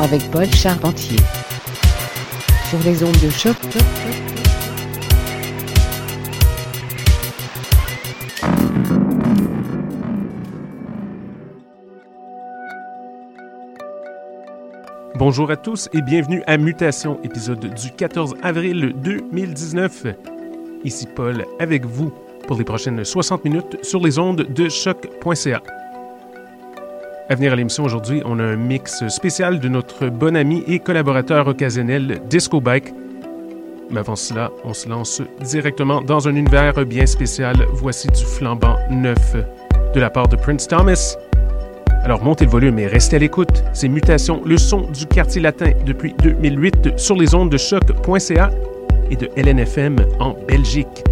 Avec Paul Charpentier. Sur les ondes de choc. Bonjour à tous et bienvenue à Mutation, épisode du 14 avril 2019. Ici Paul avec vous pour les prochaines 60 minutes sur les ondes de choc.ca. À venir à l'émission aujourd'hui, on a un mix spécial de notre bon ami et collaborateur occasionnel Disco Bike. Mais avant cela, on se lance directement dans un univers bien spécial. Voici du flambant neuf de la part de Prince Thomas. Alors montez le volume et restez à l'écoute. C'est Mutation, le son du quartier latin depuis 2008 sur les ondes de choc.ca et de LNFM en Belgique.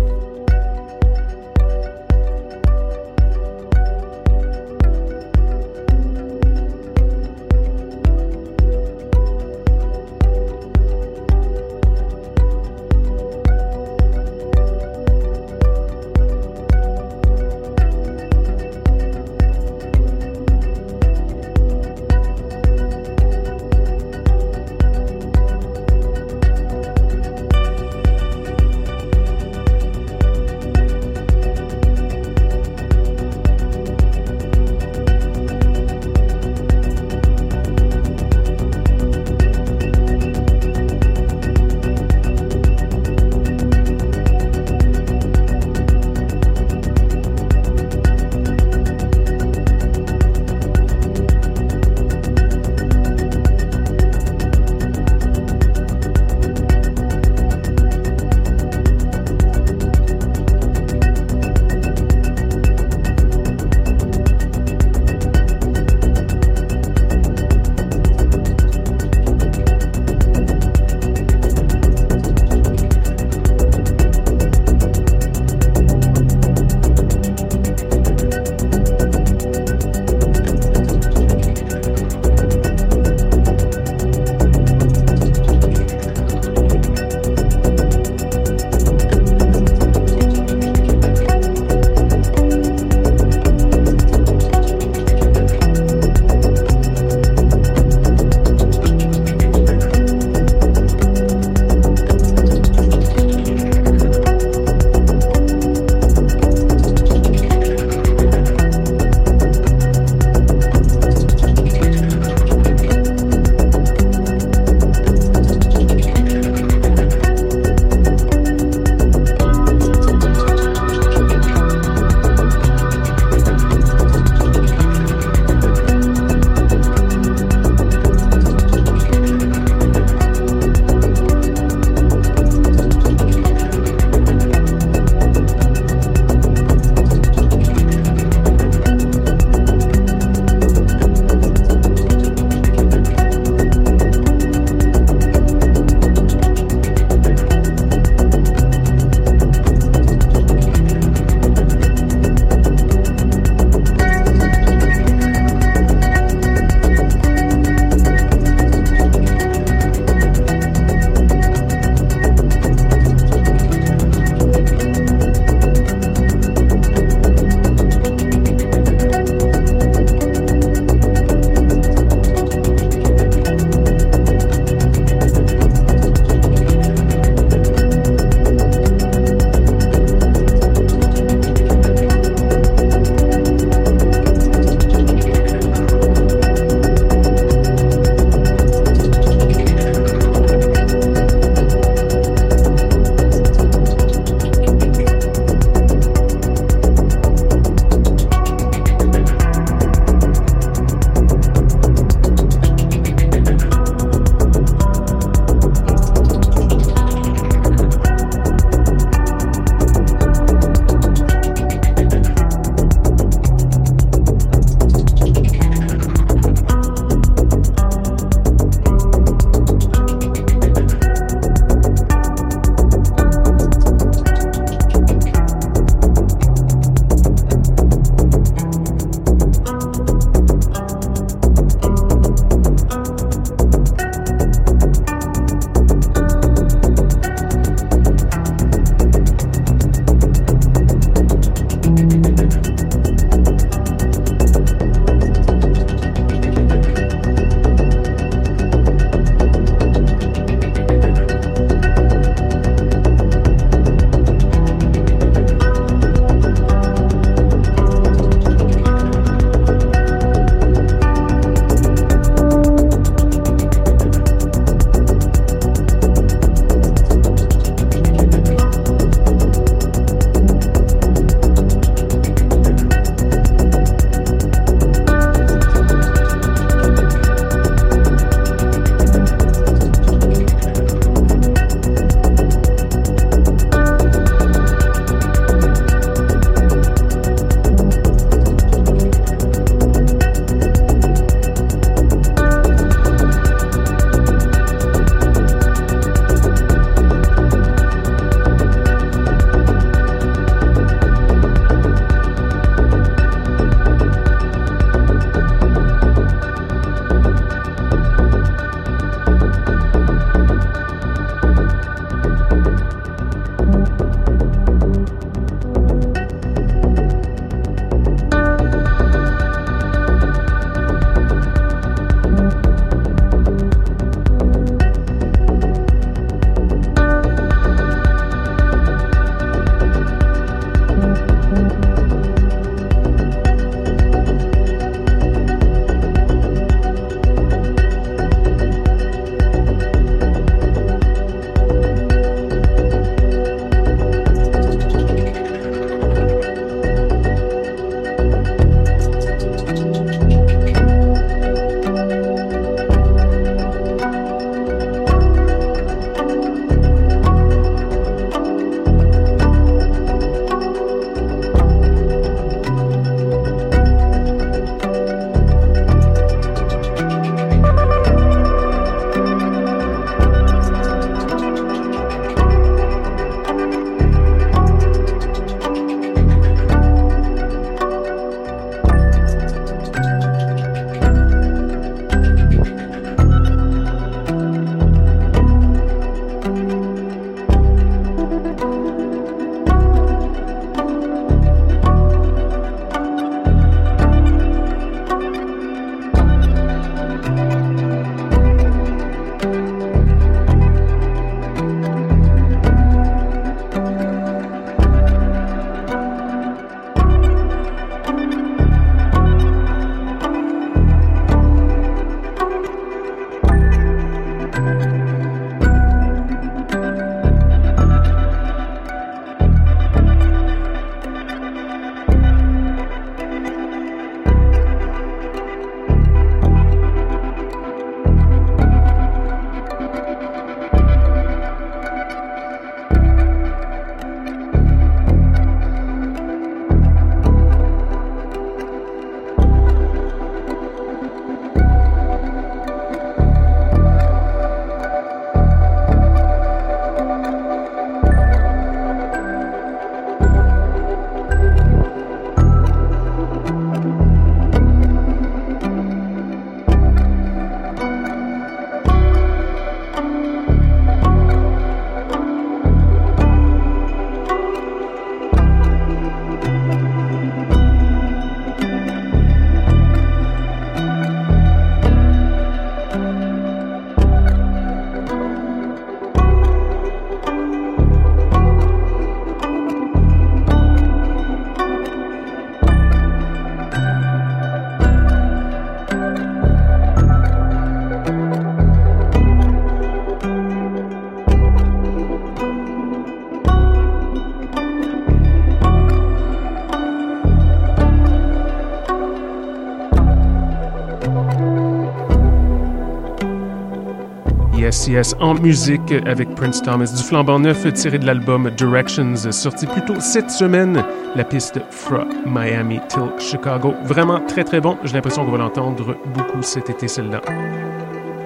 Yes en musique avec Prince Thomas du flambant neuf tiré de l'album Directions sorti plus tôt cette semaine. La piste From Miami till Chicago. Vraiment très très bon. J'ai l'impression qu'on va l'entendre beaucoup cet été celle-là.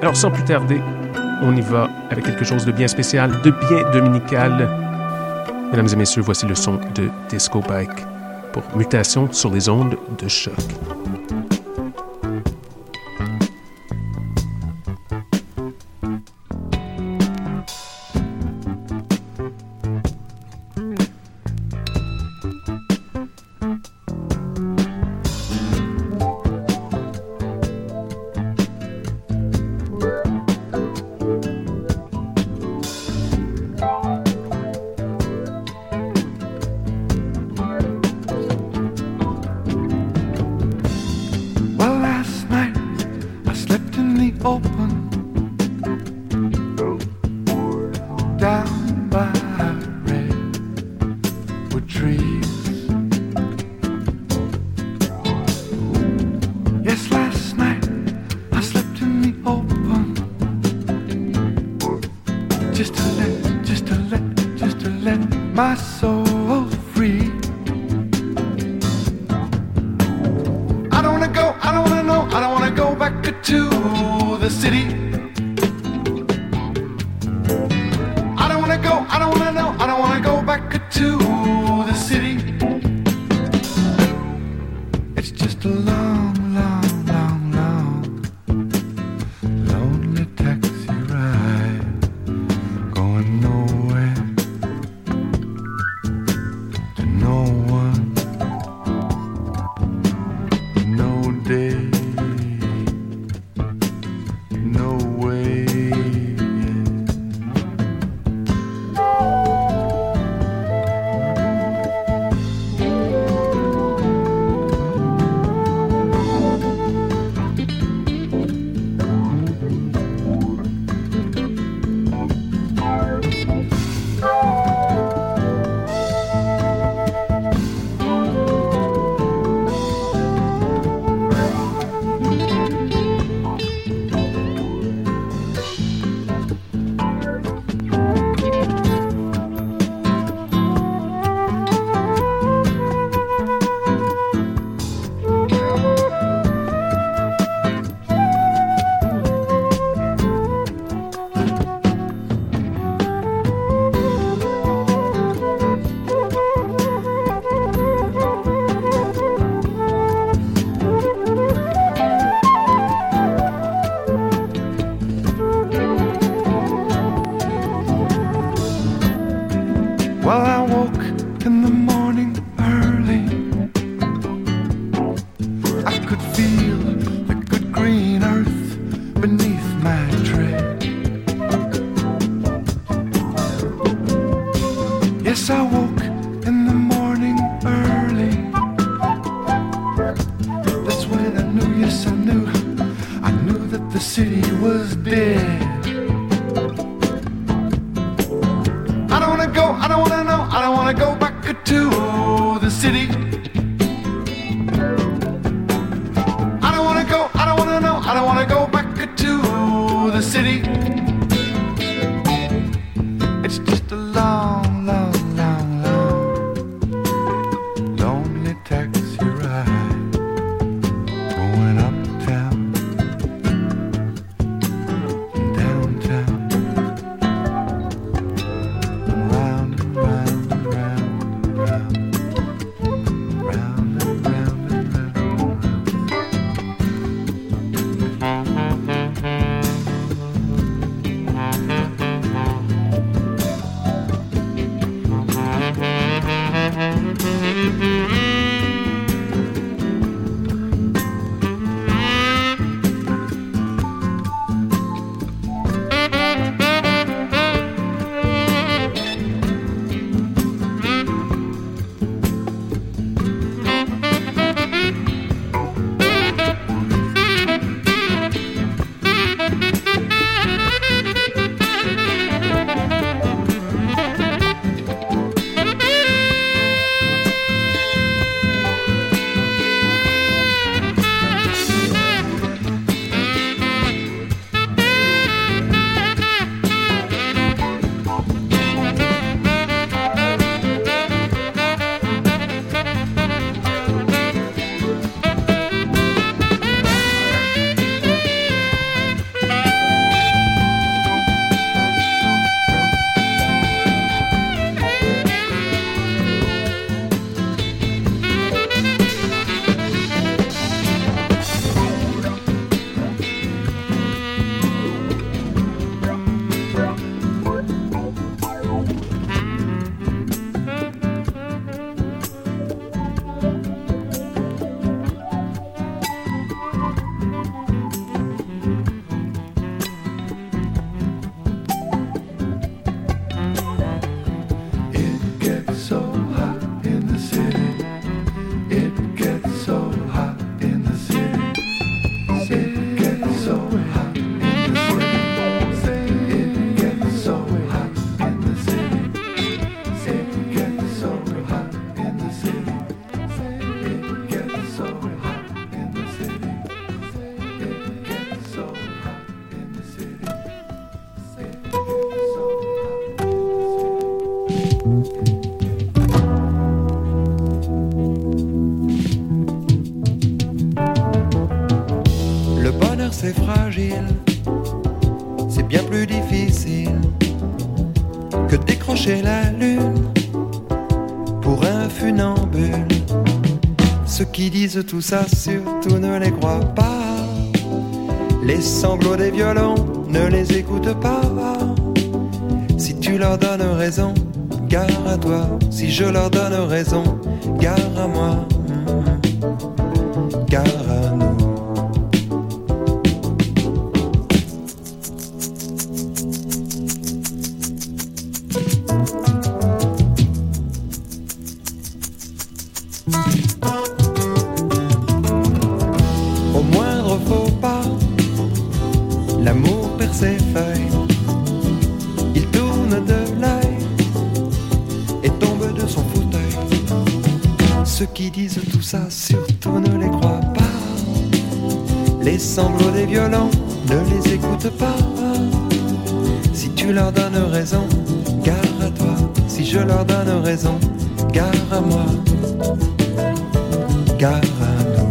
Alors sans plus tarder, on y va avec quelque chose de bien spécial, de bien dominical. Mesdames et messieurs, voici le son de Disco Bike pour mutation sur les ondes de choc. alone. Tout ça surtout ne les croient pas. Les sanglots des violons ne les écoute pas. Si tu leur donnes raison, gare à toi. Si je leur donne raison, Il tourne de l'œil et tombe de son fauteuil. Ceux qui disent tout ça surtout ne les croient pas. Les sanglots des violents ne les écoute pas. Si tu leur donnes raison, gare à toi. Si je leur donne raison, gare à moi. Gare à.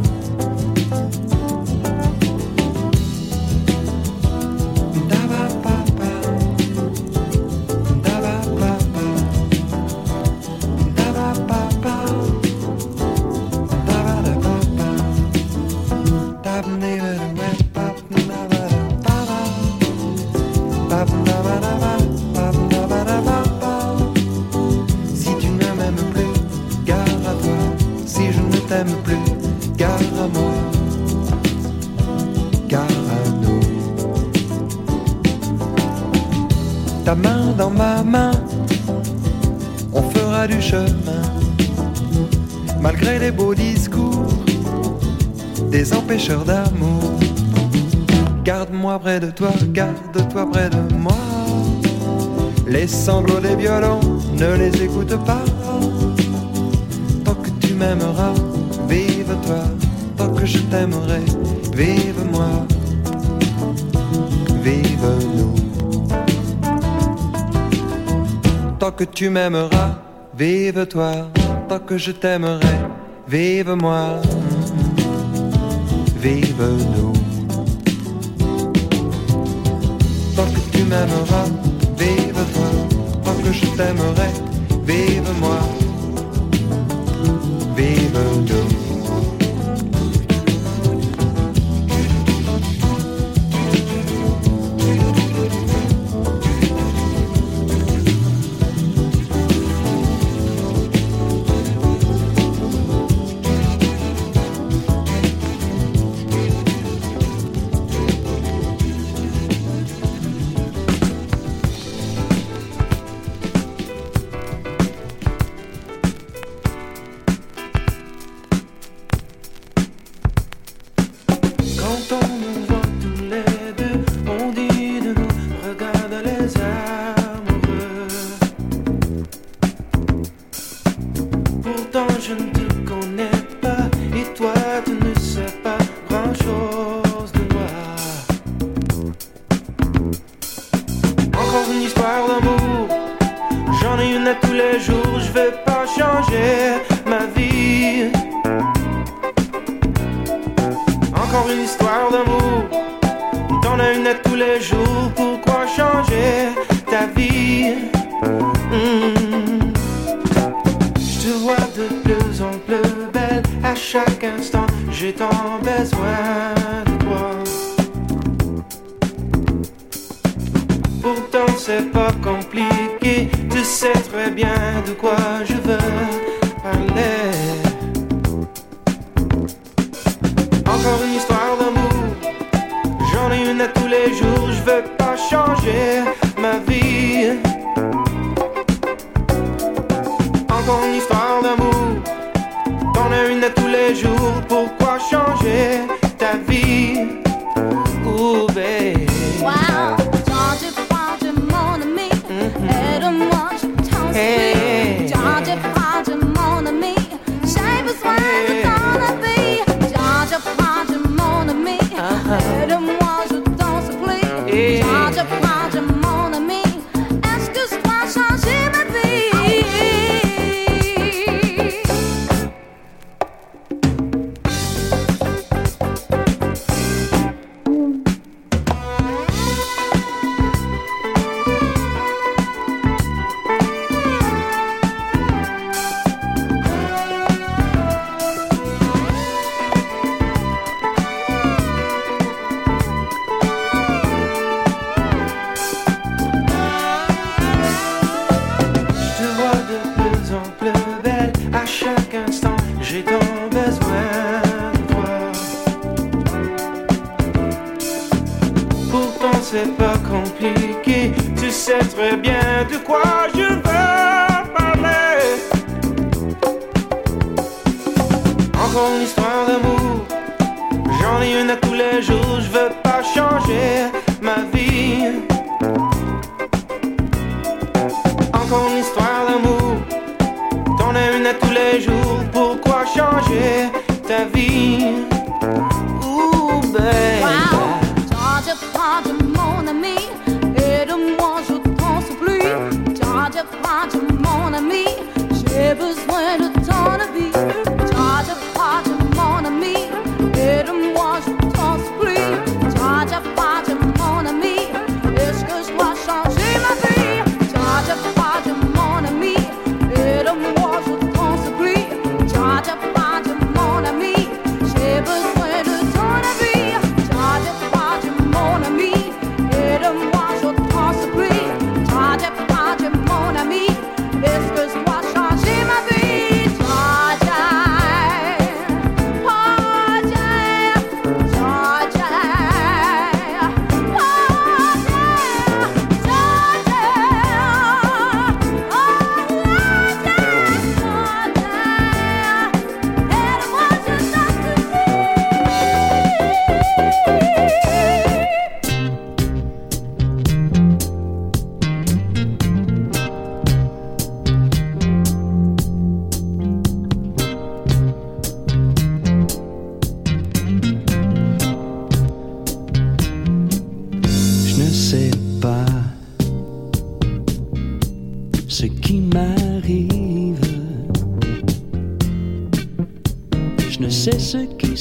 D'amour. Garde-moi près de toi, garde-toi près de moi. Les sanglots des violons, ne les écoute pas. Tant que tu m'aimeras, vive toi. Tant que je t'aimerai, vive moi. Vive nous. Tant que tu m'aimeras, vive toi. Tant que je t'aimerai, vive moi. Vive nous. Tant que tu m'aimeras, vive toi. Tant que je t'aimerai, vive moi. Vive nous.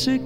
Ce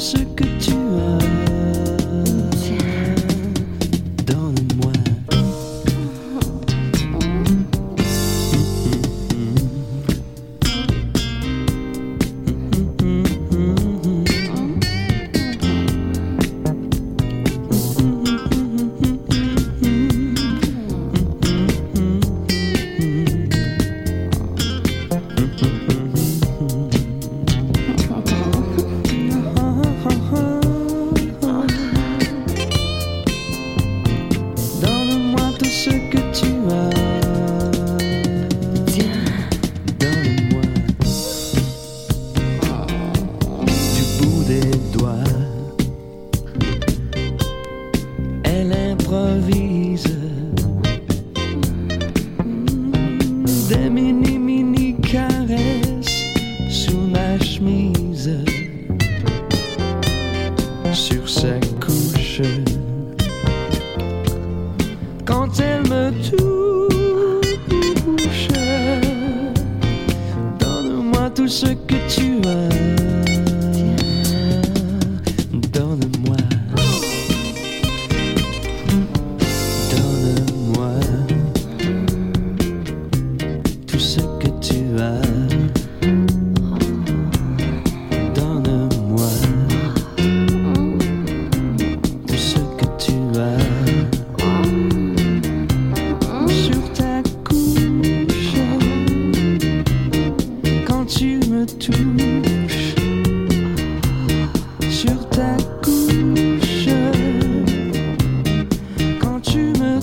Donne-moi tout ce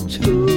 tu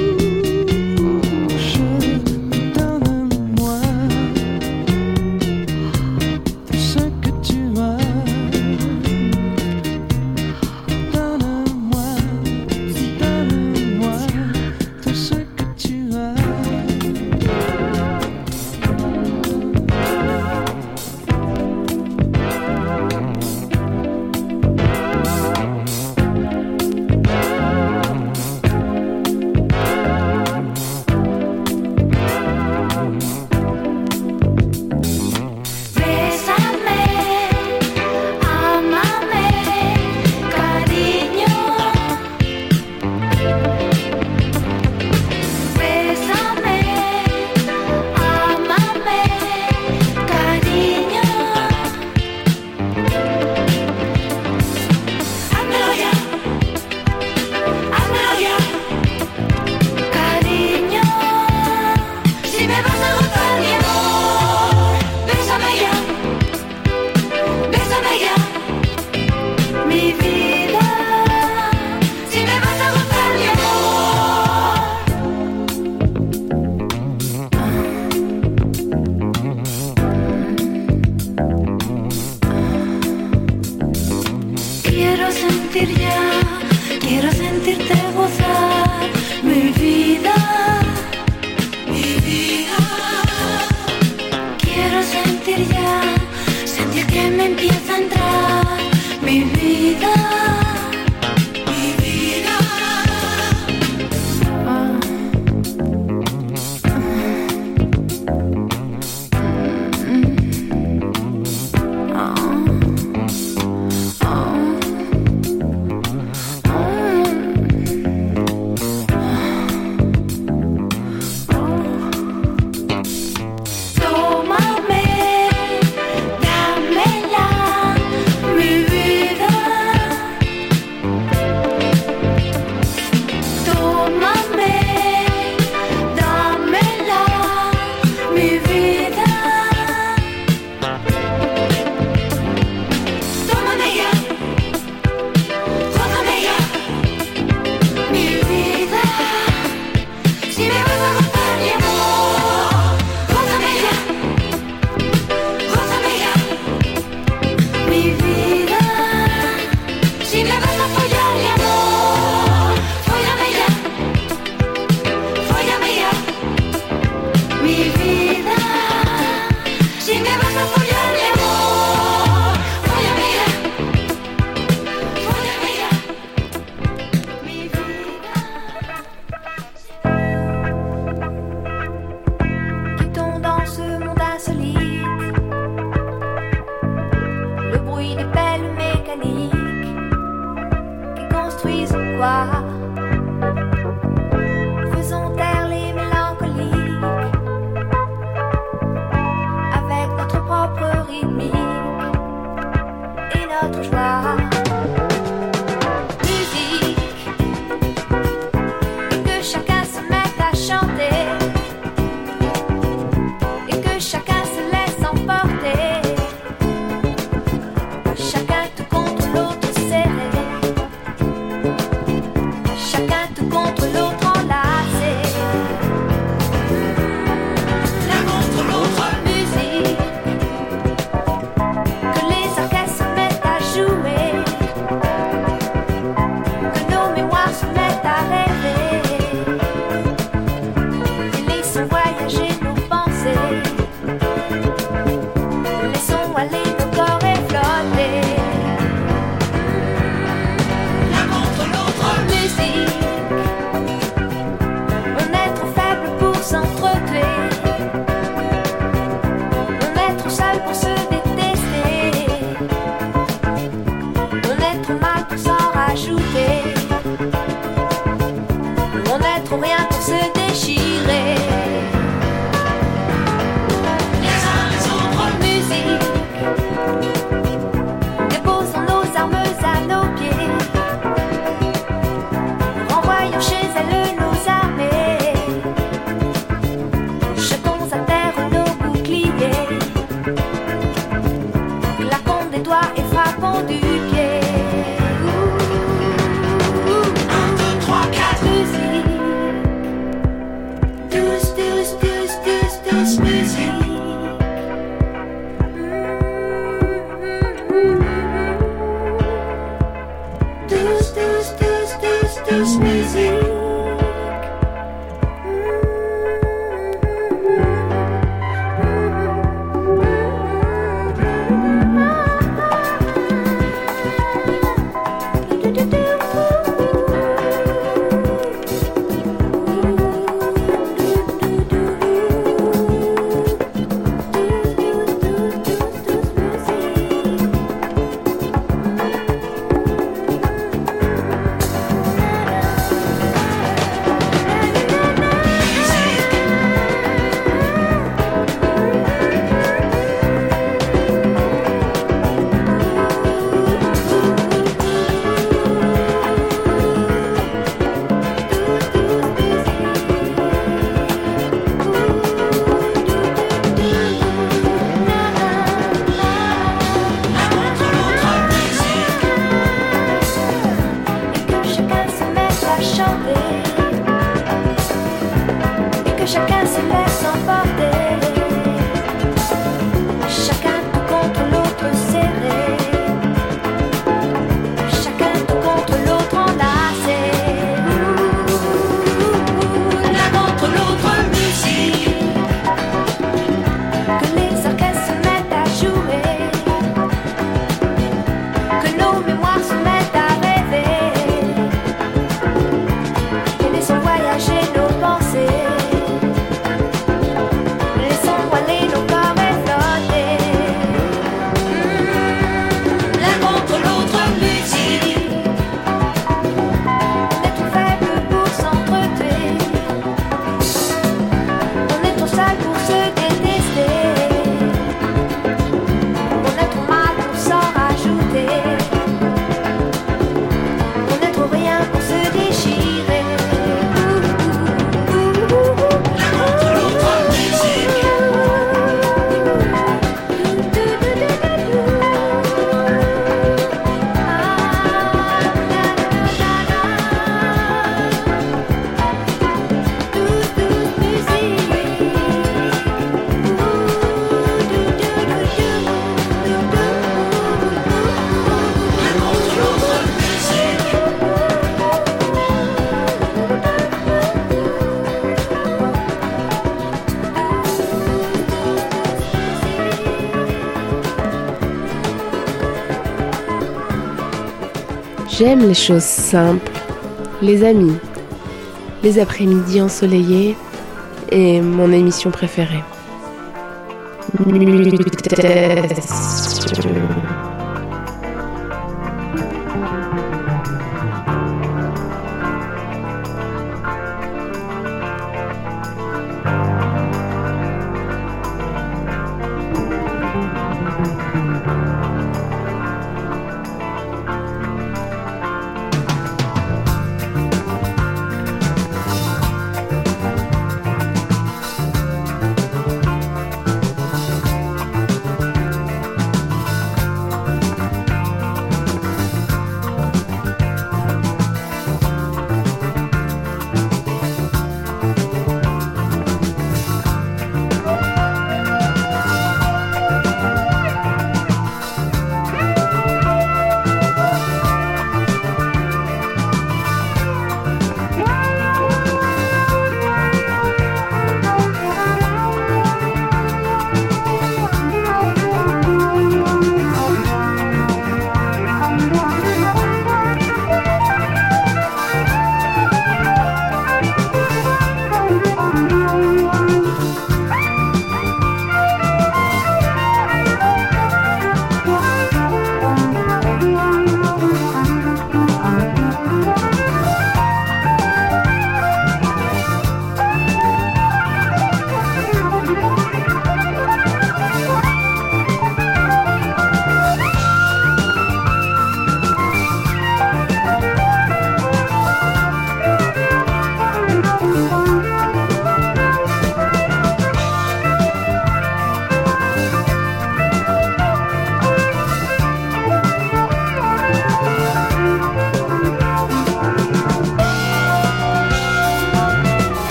J'aime les choses simples, les amis, les après-midi ensoleillés et mon émission préférée.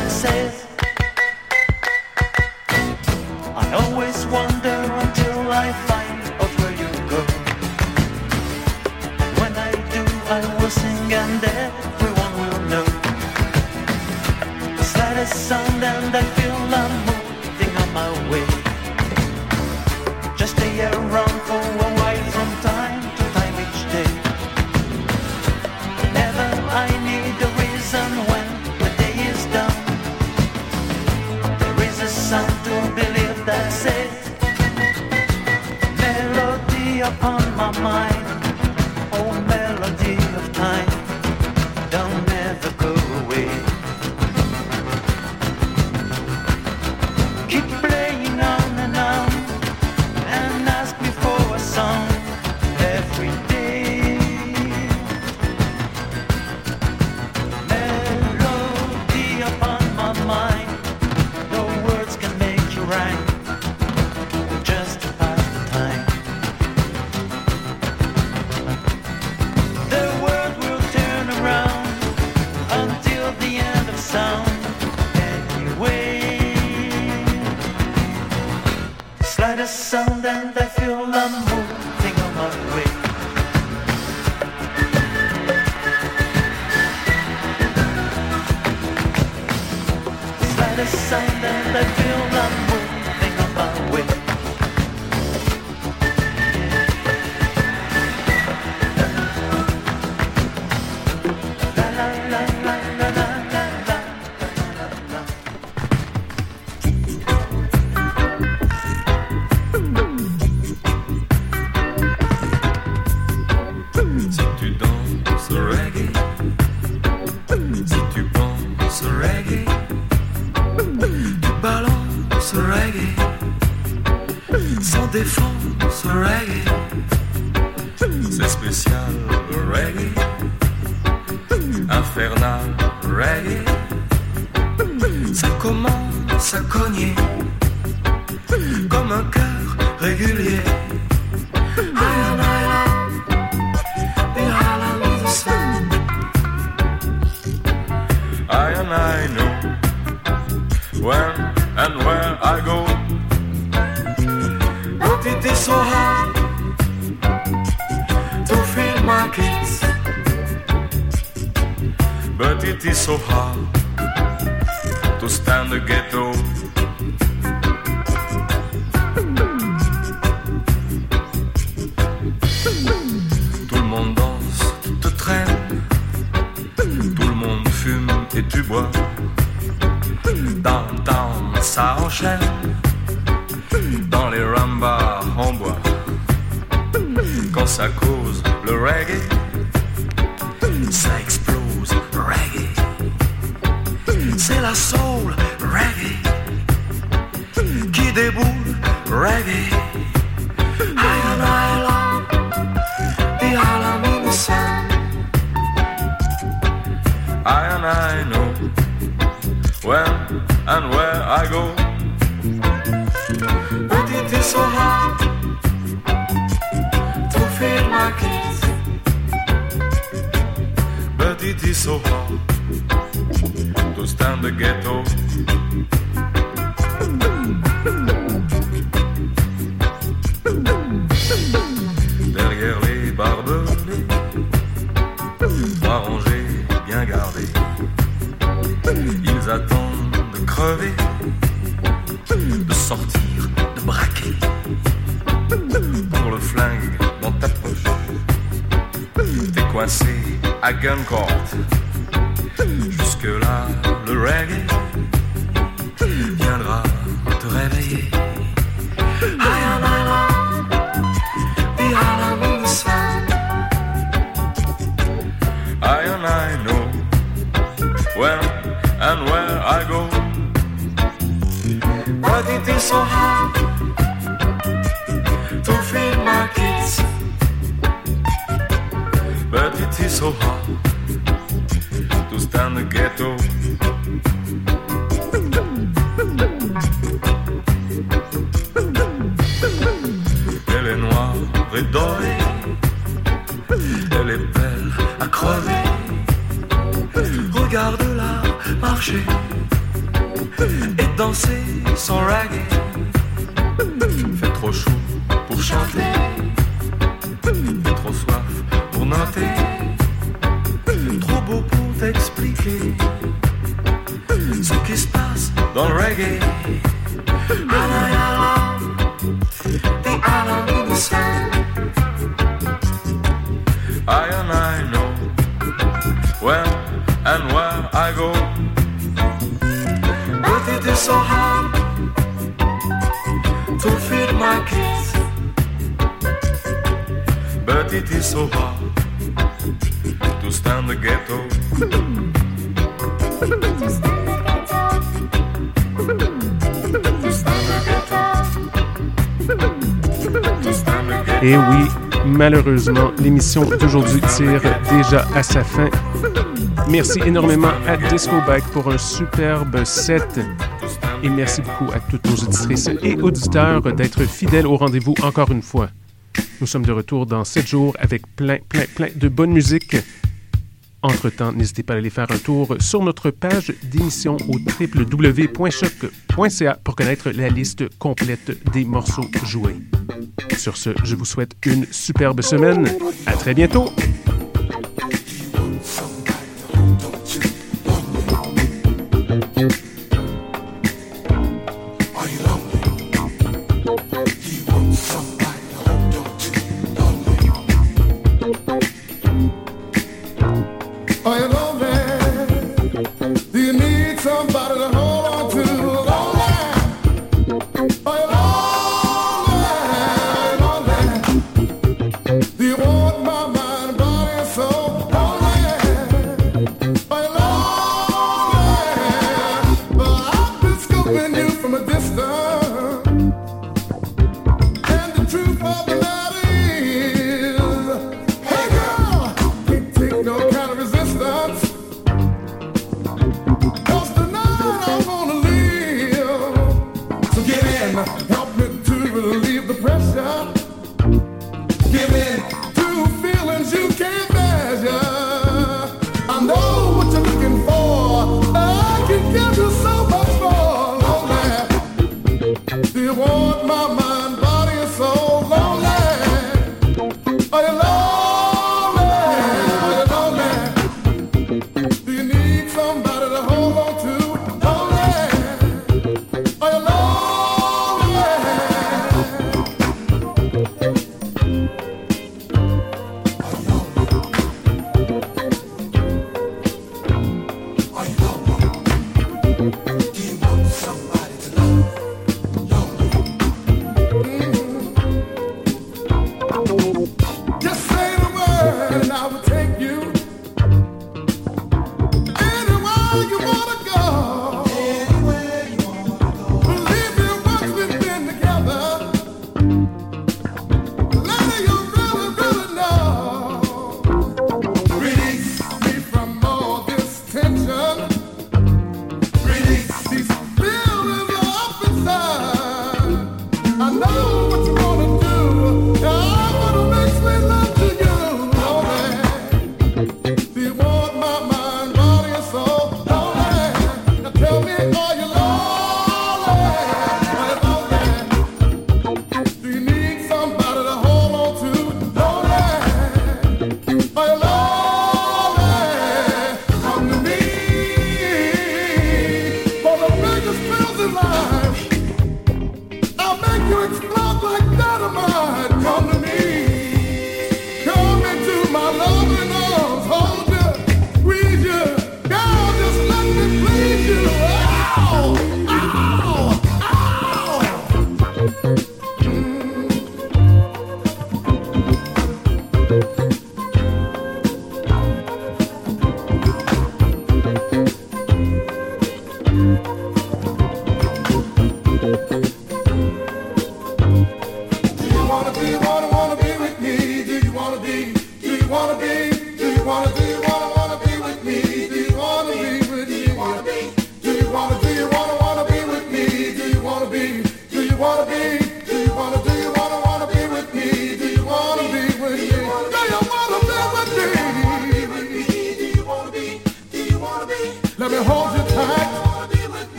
That says. Is so hard to stand the ghetto. Derrière les barbelés, trois rangées bien gardées, ils attendent de crever, de sortir, de braquer. Pour le flingue dans ta poche, t'es coincé à gun so hard to feed my kids. But it is so hard to stand the ghetto. Et oui, malheureusement, l'émission d'aujourd'hui tire déjà à sa fin. Merci énormément à Disco Bike pour un superbe set. Et merci beaucoup à toutes nos auditrices et auditeurs d'être fidèles au rendez-vous encore une fois. Nous sommes de retour dans 7 jours avec plein, plein, plein de bonne musique. Entre-temps, n'hésitez pas à aller faire un tour sur notre page d'émission au www.choc.ca pour connaître la liste complète des morceaux joués. Sur ce, je vous souhaite une superbe semaine. À très bientôt! Give it